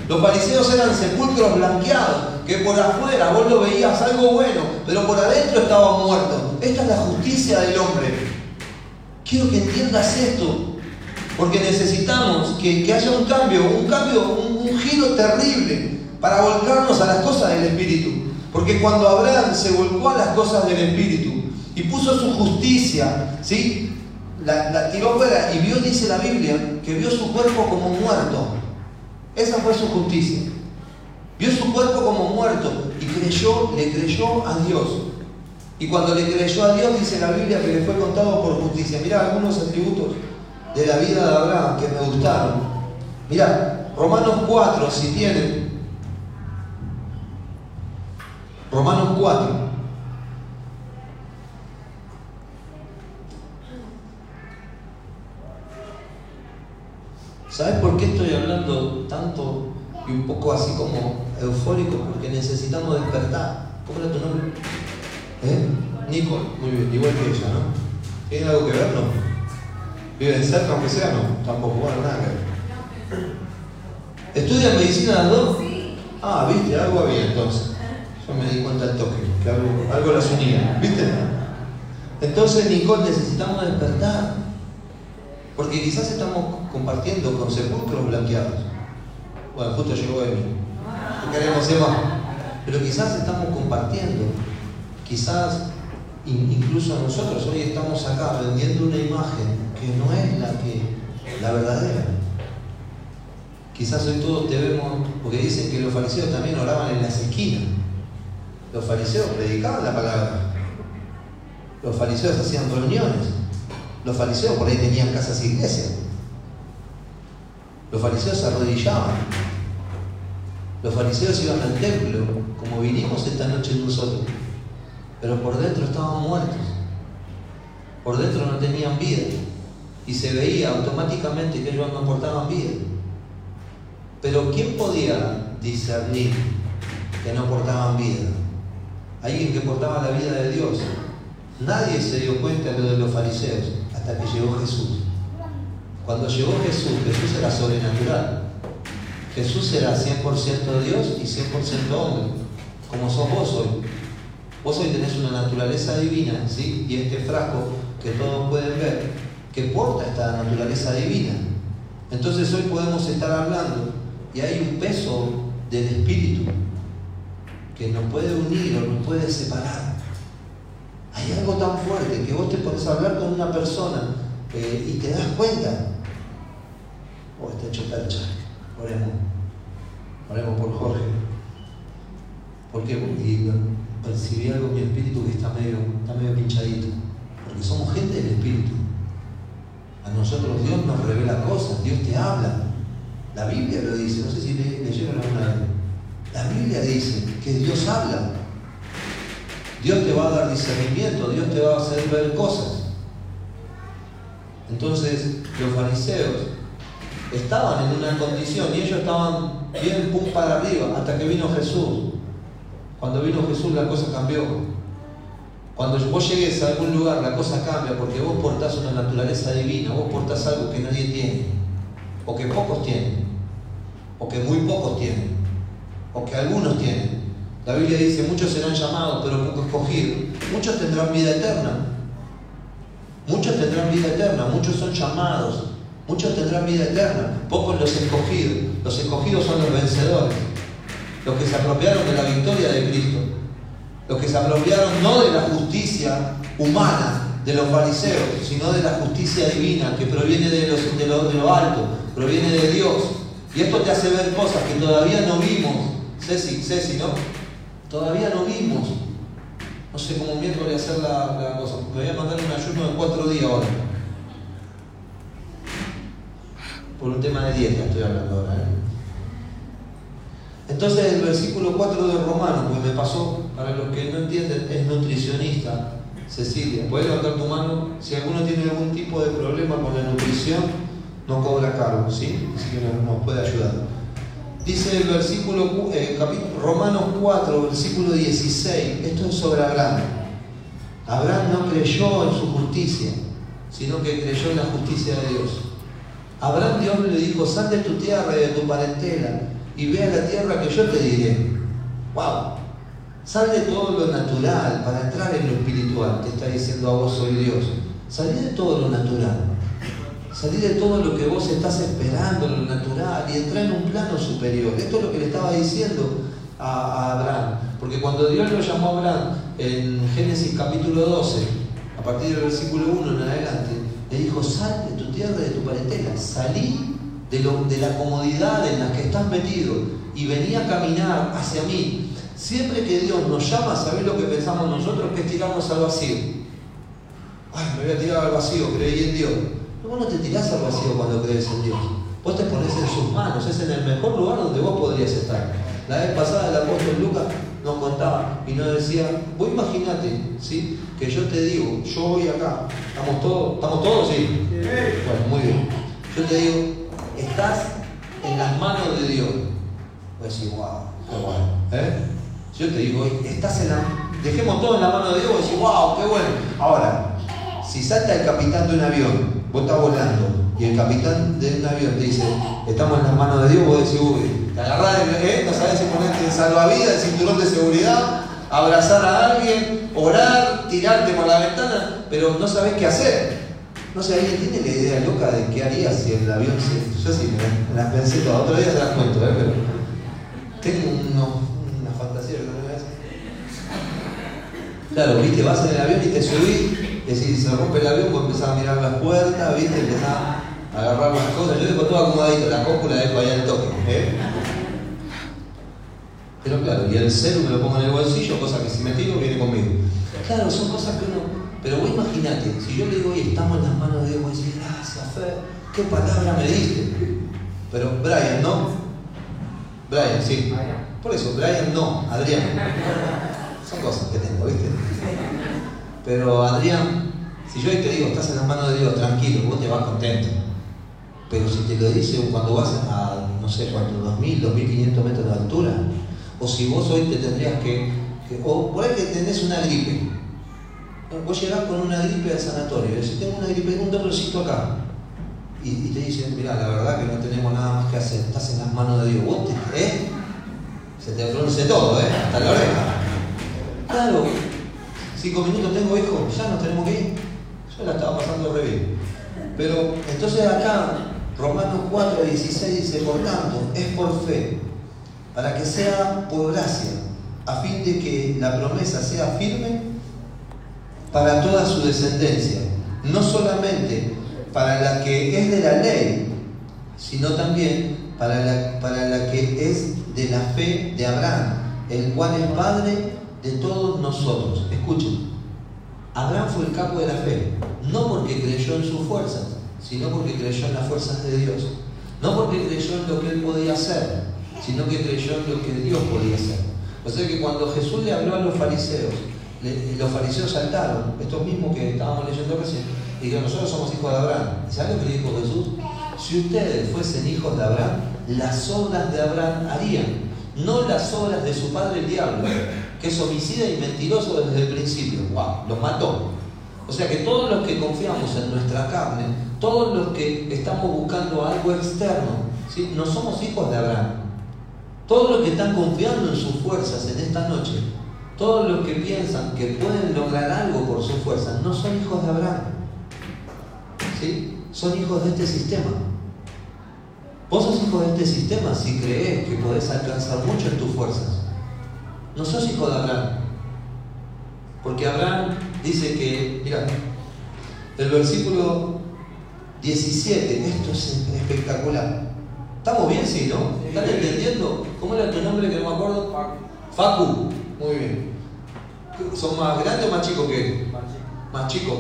Los fariseos eran sepulcros blanqueados, que por afuera vos lo veías algo bueno, pero por adentro estaban muertos. Esta es la justicia del hombre. Quiero que entiendas esto, porque necesitamos que, haya un cambio, un cambio, un giro terrible para volcarnos a las cosas del Espíritu. Porque cuando Abraham se volcó a las cosas del Espíritu y puso su justicia, ¿sí? La, tiró fuera y vio, dice la Biblia, que vio su cuerpo como muerto. Esa fue su justicia. Vio su cuerpo como muerto y creyó, le creyó a Dios. Y cuando le creyó a Dios, dice la Biblia que le fue contado por justicia. Mira algunos atributos de la vida de Abraham que me gustaron. Mira, Romanos 4, si tienen, Romanos 4. ¿Sabes por qué estoy hablando tanto y un poco así como eufóricos porque necesitamos despertar. ¿Cómo era tu nombre? ¿Eh? Nicole, muy bien, igual que ella, ¿no? ¿Tiene algo que ver, no? ¿Viven cerca aunque sea? No, tampoco, bueno, nada que ver. ¿Estudian medicina las dos? Ah, viste, algo había entonces. Yo me di cuenta al toque, que algo, las unía, ¿viste? Entonces, Nicole, necesitamos despertar. Porque quizás estamos compartiendo con sepulcros blanqueados. Bueno, justo llegó Emi. Queremos ser más. Pero quizás estamos compartiendo. Quizás incluso nosotros hoy estamos acá vendiendo una imagen que no es la que la verdadera. Quizás hoy todos te vemos, porque dicen que los fariseos también oraban en las esquinas. Los fariseos predicaban la palabra. Los fariseos hacían reuniones. Los fariseos por ahí tenían casas e iglesias. Los fariseos se arrodillaban. Los fariseos iban al templo, como vinimos esta noche nosotros. Pero por dentro estaban muertos. Por dentro no tenían vida. Y se veía automáticamente que ellos no aportaban vida. Pero ¿quién podía discernir que no aportaban vida? Alguien que portaba la vida de Dios. Nadie se dio cuenta de lo de los fariseos hasta que llegó Jesús. Cuando llegó Jesús, Jesús era sobrenatural. Jesús era 100% Dios y 100% hombre, como sos vos hoy. Vos hoy tenés una naturaleza divina, ¿sí? Y este frasco que todos pueden ver, que porta esta naturaleza divina. Entonces hoy podemos estar hablando y hay un peso del Espíritu que nos puede unir o nos puede separar. Hay algo tan fuerte que vos te podés hablar con una persona eh, y te das cuenta. Oh, está hecho percha. Oremos. Oremos por Jorge. Porque percibí algo en mi espíritu que está medio, está medio pinchadito. Porque somos gente del espíritu. A nosotros Dios nos revela cosas, Dios te habla. La Biblia lo dice, no sé si leyeron alguna vez. La Biblia dice que Dios habla. Dios te va a dar discernimiento, Dios te va a hacer ver cosas. Entonces, los fariseos estaban en una condición y ellos estaban bien pum para arriba hasta que vino Jesús. Cuando vino Jesús la cosa cambió. Cuando vos llegues a algún lugar la cosa cambia porque vos portás una naturaleza divina, vos portás algo que nadie tiene, o que pocos tienen, o que muy pocos tienen, o que algunos tienen. La Biblia dice, muchos serán llamados, pero pocos escogidos. Muchos tendrán vida eterna. Muchos tendrán vida eterna, muchos son llamados, muchos tendrán vida eterna, pocos los escogidos. Los escogidos son los vencedores, los que se apropiaron de la victoria de Cristo, los que se apropiaron no de la justicia humana de los fariseos, sino de la justicia divina que proviene de, los, de, lo, de lo alto, proviene de Dios. Y esto te hace ver cosas que todavía no vimos. Ceci, Ceci, ¿no? Todavía no vimos. No sé cómo miércoles hacer la, cosa. Me voy a mandar un ayuno de cuatro días ahora. Por un tema de dieta estoy hablando ahora. ¿eh? Entonces el versículo 4 de Romanos, pues me pasó, para los que no entienden, es nutricionista. Cecilia, ¿puedes levantar tu mano? Si alguno tiene algún tipo de problema con la nutrición, no cobra cargo, ¿sí? Así que nos puede ayudar. Dice el versículo, eh, Romanos 4, versículo 16, esto es sobre Abraham. Abraham no creyó en su justicia, sino que creyó en la justicia de Dios. Abraham Dios le dijo, sal de tu tierra y de tu parentela y ve a la tierra que yo te diré. ¡Wow! Sal de todo lo natural para entrar en lo espiritual. Te está diciendo a vos soy Dios. Salí de todo lo natural. Salí de todo lo que vos estás esperando, lo natural, y entrar en un plano superior. Esto es lo que le estaba diciendo a, Abraham. Porque cuando Dios lo llamó a Abraham en Génesis capítulo 12, a partir del versículo 1 en adelante, le dijo, sal de tu tierra y de tu parentela, salí de, lo, de la comodidad en la que estás metido y vení a caminar hacia mí. Siempre que Dios nos llama, ¿sabés lo que pensamos nosotros? Que es tirarnos al vacío. Ay, me voy a tirar al vacío, creí en Dios. No, vos no te tirás al vacío cuando crees en Dios. Vos te pones en sus manos, es en el mejor lugar donde vos podrías estar. La vez pasada el apóstol Lucas nos contaba y nos decía, vos imagínate, ¿sí? Que yo te digo, yo voy acá, ¿estamos todos? ¿Estamos todos? Sí. Bueno, muy bien. Yo te digo, estás en las manos de Dios. Pues decir, wow, Qué bueno, ¿eh? Yo te digo, estás en la. Dejemos todo en la mano de Dios y decís, wow, qué bueno. Ahora, si salta el capitán de un avión, vos estás volando, y el capitán de un avión te dice, estamos en las manos de Dios, vos decís, uy, te agarrás, ¿eh? no sabés si ponerte en salvavidas, el cinturón de seguridad, abrazar a alguien, orar, tirarte por la ventana, pero no sabés qué hacer. No sé, ¿alguien tiene la idea loca de qué haría si el avión se... Yo sí me, las pensé todas, otro día se las cuento, ¿eh? pero tengo una fantasía que no me Claro, viste, vas en el avión y te subís, si se rompe el avión, vos empezás a mirar las puertas, viste, empezás a agarrar las cosas. Yo dejo todo acomodadito, la cópula dejo allá el toque. ¿eh? Pero claro, y el celu me lo pongo en el bolsillo, cosa que si me tiro viene conmigo. Claro, son cosas que uno. Pero vos imagínate, si yo le digo, oye, estamos en las manos de Dios, vos decís, gracias, Fer, qué palabra me diste. Pero Brian, ¿no? Brian, sí. Por eso, Brian no, Adrián. Son cosas que tengo, ¿viste? Pero Adrián, si yo hoy te digo, estás en las manos de Dios, tranquilo, vos te vas contento. Pero si te lo dice cuando vas a, no sé cuánto, 2.000, 2.500 metros de altura, o si vos hoy te tendrías que, o por ahí que tenés una gripe. Vos llegás con una gripe al sanatorio y decís, tengo una gripe, un dolorcito acá. Y, te dicen, mira, la verdad que no tenemos nada más que hacer, estás en las manos de Dios. Vos te. Se te frunce todo, ¿eh? Hasta la oreja. Claro, cinco minutos tengo hijo, ya nos tenemos que ir. Yo la estaba pasando re bien. Pero entonces acá, Romanos 4, 16 dice, por tanto, es por fe para que sea por gracia, a fin de que la promesa sea firme para toda su descendencia, no solamente para la que es de la ley, sino también para la, para la que es de la fe de Abraham, el cual es padre de todos nosotros. Escuchen, Abraham fue el capo de la fe, no porque creyó en sus fuerzas, sino porque creyó en las fuerzas de Dios, no porque creyó en lo que él podía hacer, sino que creyó en lo que Dios podía hacer. O sea que cuando Jesús le habló a los fariseos, los fariseos saltaron, estos mismos que estábamos leyendo recién, y dijeron, nosotros somos hijos de Abraham. ¿Y saben lo que dijo Jesús? Si ustedes fuesen hijos de Abraham, las obras de Abraham harían, no las obras de su padre el diablo, que es homicida y mentiroso desde el principio. ¡Wow! Los mató. O sea que todos los que confiamos en nuestra carne, todos los que estamos buscando algo externo, ¿sí? no somos hijos de Abraham. Todos los que están confiando en sus fuerzas en esta noche, todos los que piensan que pueden lograr algo por sus fuerzas, no son hijos de Abraham. ¿Sí? Son hijos de este sistema. Vos sos hijo de este sistema si crees que podés alcanzar mucho en tus fuerzas. No sos hijo de Abraham. Porque Abraham dice que, mira, el versículo 17, esto es espectacular. ¿Estamos bien, sí, no? ¿Están entendiendo? ¿Cómo era tu nombre que no me acuerdo? Facu. Muy bien. ¿Son más grandes o más chicos que Más chicos.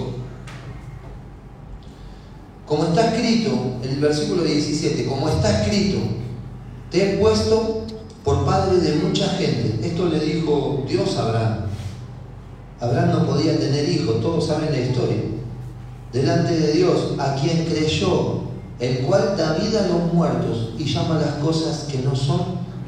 Como está escrito, en el versículo 17, como está escrito, te he puesto por padre de mucha gente. Esto le dijo Dios a Abraham. Abraham no podía tener hijos, todos saben la historia. Delante de Dios, a quien creyó, el cual da vida a los muertos y llama las cosas que no son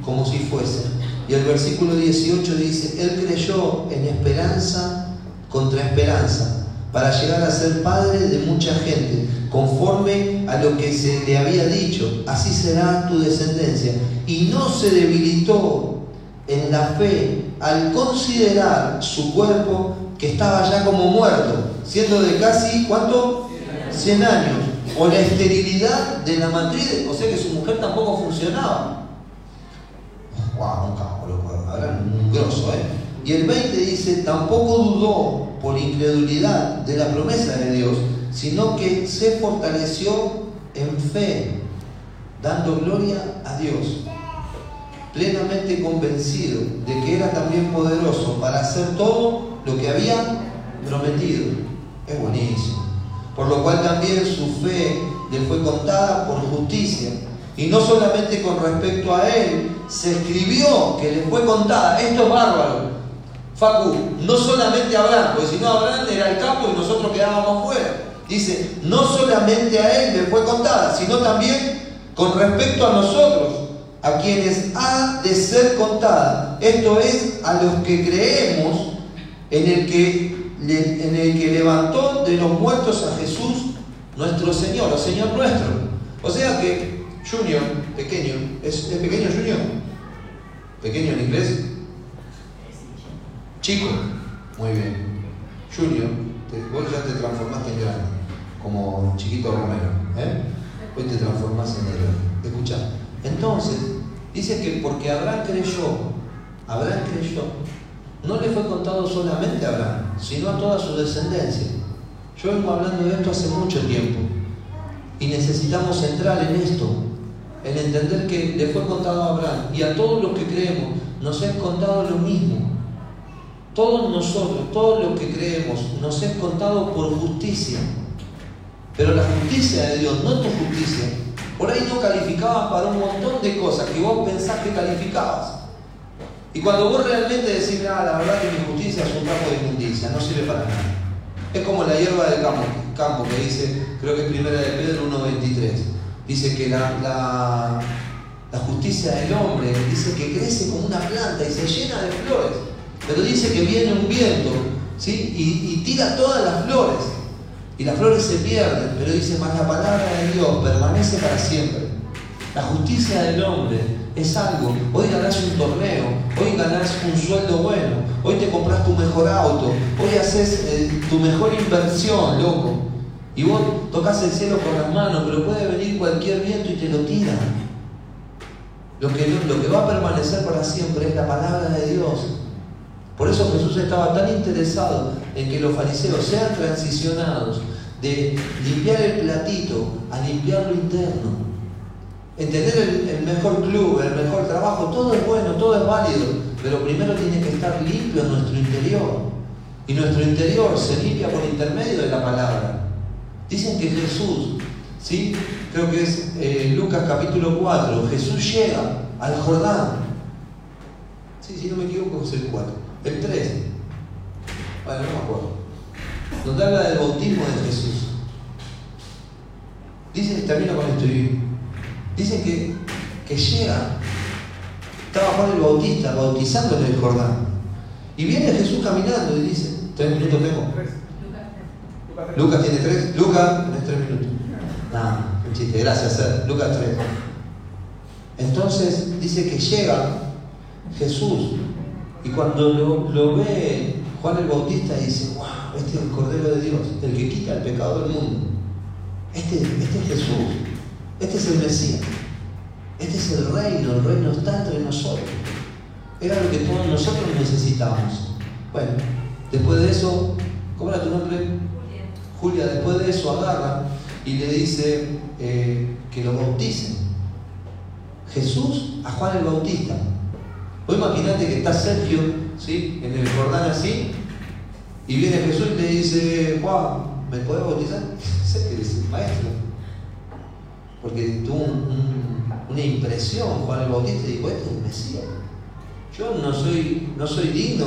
como si fuesen. Y el versículo 18 dice, Él creyó en esperanza contra esperanza, para llegar a ser padre de mucha gente, conforme a lo que se le había dicho, así será tu descendencia. Y no se debilitó en la fe al considerar su cuerpo que estaba ya como muerto, siendo de casi, ¿cuánto? 100 años o la esterilidad de la matriz, o sea que su mujer tampoco funcionaba. ¡Wow! Un campo, un grosso, ¿eh? Y el 20 dice, tampoco dudó por incredulidad de la promesa de Dios, sino que se fortaleció en fe, dando gloria a Dios, plenamente convencido de que era también poderoso para hacer todo lo que había prometido. Es buenísimo por lo cual también su fe le fue contada por justicia. Y no solamente con respecto a él, se escribió que le fue contada. Esto es bárbaro. Facu, no solamente a Abraham, porque si no Abraham era el capo y nosotros quedábamos fuera. Dice, no solamente a él le fue contada, sino también con respecto a nosotros, a quienes ha de ser contada. Esto es a los que creemos en el que, en el que levantó de los muertos a Jesús nuestro Señor, o Señor nuestro. O sea que Junior, pequeño, ¿es, pequeño Junior? ¿Pequeño en inglés? Chico, muy bien. Junior, vos ya te transformaste en grande, como chiquito Romero. ¿eh? Hoy te transformás en héroe. Escucha. Entonces, dice que porque Abraham creyó, Abraham creyó, no le fue contado solamente a Abraham, sino a toda su descendencia. Yo vengo hablando de esto hace mucho tiempo y necesitamos entrar en esto, en entender que le fue contado a Abraham y a todos los que creemos nos es contado lo mismo. Todos nosotros, todos los que creemos, nos es contado por justicia. Pero la justicia de Dios, no tu justicia, por ahí no calificabas para un montón de cosas que vos pensás que calificabas. Y cuando vos realmente decís, ah, la verdad que mi justicia es un campo de inmundicia, no sirve para nada. Es como la hierba del campo, que dice, creo que es primera de Pedro 1.23. Dice que la, justicia del hombre dice que crece como una planta y se llena de flores. Pero dice que viene un viento ¿sí? y tira todas las flores. Y las flores se pierden, pero dice, más la palabra de Dios permanece para siempre. La justicia del hombre es algo. Hoy ganás un torneo, hoy ganás un sueldo bueno, hoy te compras tu mejor auto, hoy haces eh, tu mejor inversión, loco. Y vos tocas el cielo con las manos, pero puede venir cualquier viento y te lo tira. Lo que, lo que va a permanecer para siempre es la palabra de Dios. Por eso Jesús estaba tan interesado en que los fariseos sean transicionados de limpiar el platito a limpiar lo interno en tener el, mejor club, el mejor trabajo, todo es bueno, todo es válido, pero primero tiene que estar limpio en nuestro interior. Y nuestro interior se limpia por intermedio de la palabra. Dicen que Jesús, ¿sí? creo que es eh, Lucas capítulo 4, Jesús llega al Jordán. Sí, si no me equivoco es el 4, el 3. Bueno, no me acuerdo. Donde habla del bautismo de Jesús. Dice, termino con esto y Dicen que, que llega, estaba Juan el Bautista bautizando en el Jordán. Y viene Jesús caminando y dice, ¿tres minutos tengo? Lucas tiene tres. Lucas, tenés tres minutos. No, un chiste, gracias. Lucas tres. Entonces dice que llega Jesús y cuando lo, lo, ve Juan el Bautista dice, wow, este es el Cordero de Dios, el que quita el pecado del mundo. Este, este es Jesús. Este es el Mesías. Este es el reino, el reino está entre nosotros. Era lo que todos nosotros necesitábamos. Bueno, después de eso, ¿cómo era tu nombre? Julia. después de eso agarra y le dice eh, que lo bauticen. Jesús a Juan el Bautista. Vos imaginate que está Sergio, ¿sí? En el Jordán así, y viene Jesús y le dice, Juan, ¿me puedes bautizar? Sé que maestro porque tuvo una impresión Juan el Bautista y dijo, este es el Mesías. Yo no soy, no soy digno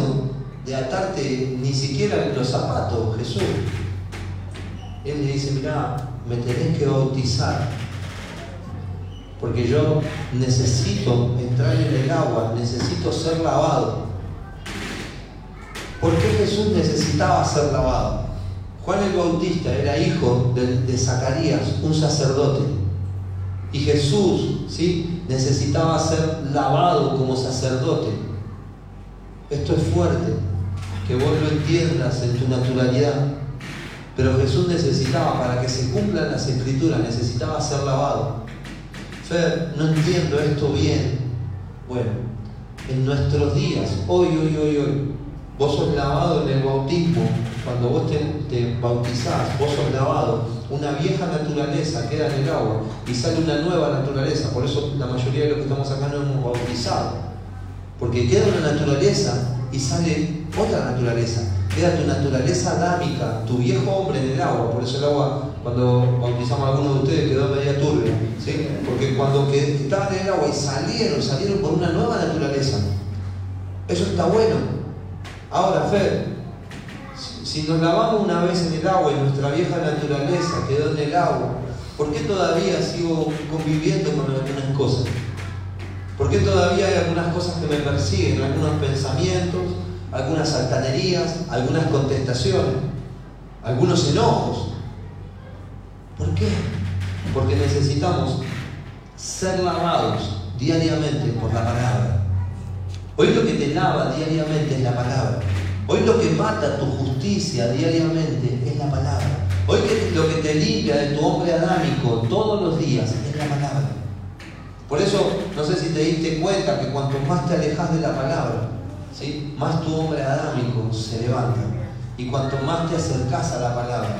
de atarte ni siquiera los zapatos, Jesús. Él le dice, mira, me tenés que bautizar, porque yo necesito entrar en el agua, necesito ser lavado. ¿Por qué Jesús necesitaba ser lavado? Juan el Bautista era hijo de Zacarías, un sacerdote. Y Jesús ¿sí? necesitaba ser lavado como sacerdote. Esto es fuerte, que vos lo entiendas en tu naturalidad. Pero Jesús necesitaba, para que se cumplan las escrituras, necesitaba ser lavado. Fer, no entiendo esto bien. Bueno, en nuestros días, hoy, hoy, hoy, hoy, vos sos lavado en el bautismo, cuando vos te, te bautizás, vos sos lavado una vieja naturaleza queda en el agua y sale una nueva naturaleza. Por eso la mayoría de los que estamos acá no hemos bautizado. Porque queda una naturaleza y sale otra naturaleza. Queda tu naturaleza adámica, tu viejo hombre en el agua. Por eso el agua, cuando bautizamos a algunos de ustedes, quedó media turbia. ¿sí? Porque cuando estaban en el agua y salieron, salieron por una nueva naturaleza. Eso está bueno. Ahora, Fer, si nos lavamos una vez en el agua y nuestra vieja naturaleza quedó en el agua, ¿por qué todavía sigo conviviendo con algunas cosas? ¿Por qué todavía hay algunas cosas que me persiguen, algunos pensamientos, algunas altanerías, algunas contestaciones, algunos enojos? ¿Por qué? Porque necesitamos ser lavados diariamente por la palabra. Hoy lo que te lava diariamente es la palabra. Hoy lo que mata tu justicia diariamente es la palabra. Hoy lo que te limpia de tu hombre adámico todos los días es la palabra. Por eso, no sé si te diste cuenta que cuanto más te alejas de la palabra, ¿sí? más tu hombre adámico se levanta. Y cuanto más te acercas a la palabra,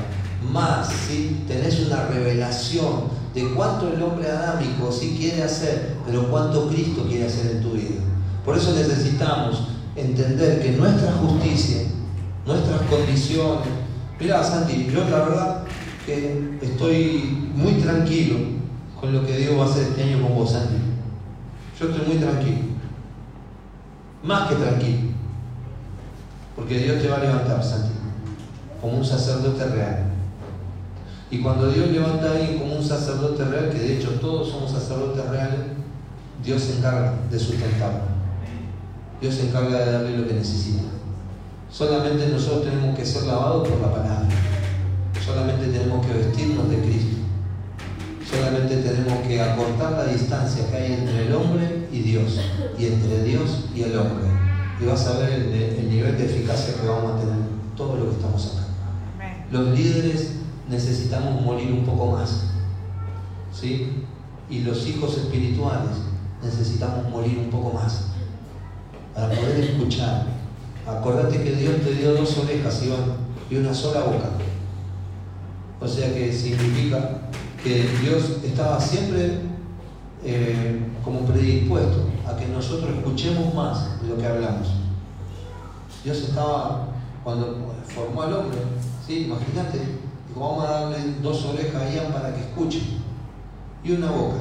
más ¿sí? tenés una revelación de cuánto el hombre adámico sí quiere hacer, pero cuánto Cristo quiere hacer en tu vida. Por eso necesitamos entender que nuestra justicia, nuestras condiciones, mira Santi, yo la verdad que estoy muy tranquilo con lo que Dios va a hacer este año con vos, Santi. Yo estoy muy tranquilo, más que tranquilo, porque Dios te va a levantar, Santi, como un sacerdote real. Y cuando Dios levanta a alguien como un sacerdote real, que de hecho todos somos sacerdotes reales, Dios se encarga de sustentarlo. Dios se encarga de darle lo que necesita. Solamente nosotros tenemos que ser lavados por la palabra. Solamente tenemos que vestirnos de Cristo. Solamente tenemos que acortar la distancia que hay entre el hombre y Dios. Y entre Dios y el hombre. Y vas a ver el, nivel de eficacia que vamos a tener todo lo que estamos acá. Los líderes necesitamos morir un poco más. ¿Sí? Y los hijos espirituales necesitamos morir un poco más para poder escuchar. Acordate que Dios te dio dos orejas, y una sola boca. O sea que significa que Dios estaba siempre eh, como predispuesto a que nosotros escuchemos más de lo que hablamos. Dios estaba, cuando formó al hombre, ¿sí? imagínate, dijo, vamos a darle dos orejas a Ian para que escuche y una boca.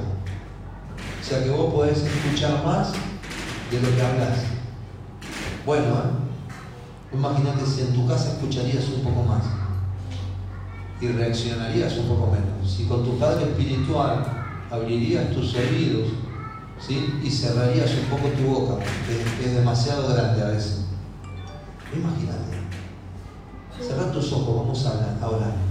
O sea que vos podés escuchar más de lo que hablas. Bueno, ¿eh? imagínate si en tu casa escucharías un poco más y reaccionarías un poco menos. Si con tu padre espiritual abrirías tus oídos ¿sí? y cerrarías un poco tu boca, que es demasiado grande a veces. Imagínate. Cerrar tus ojos, vamos a hablar, a orar.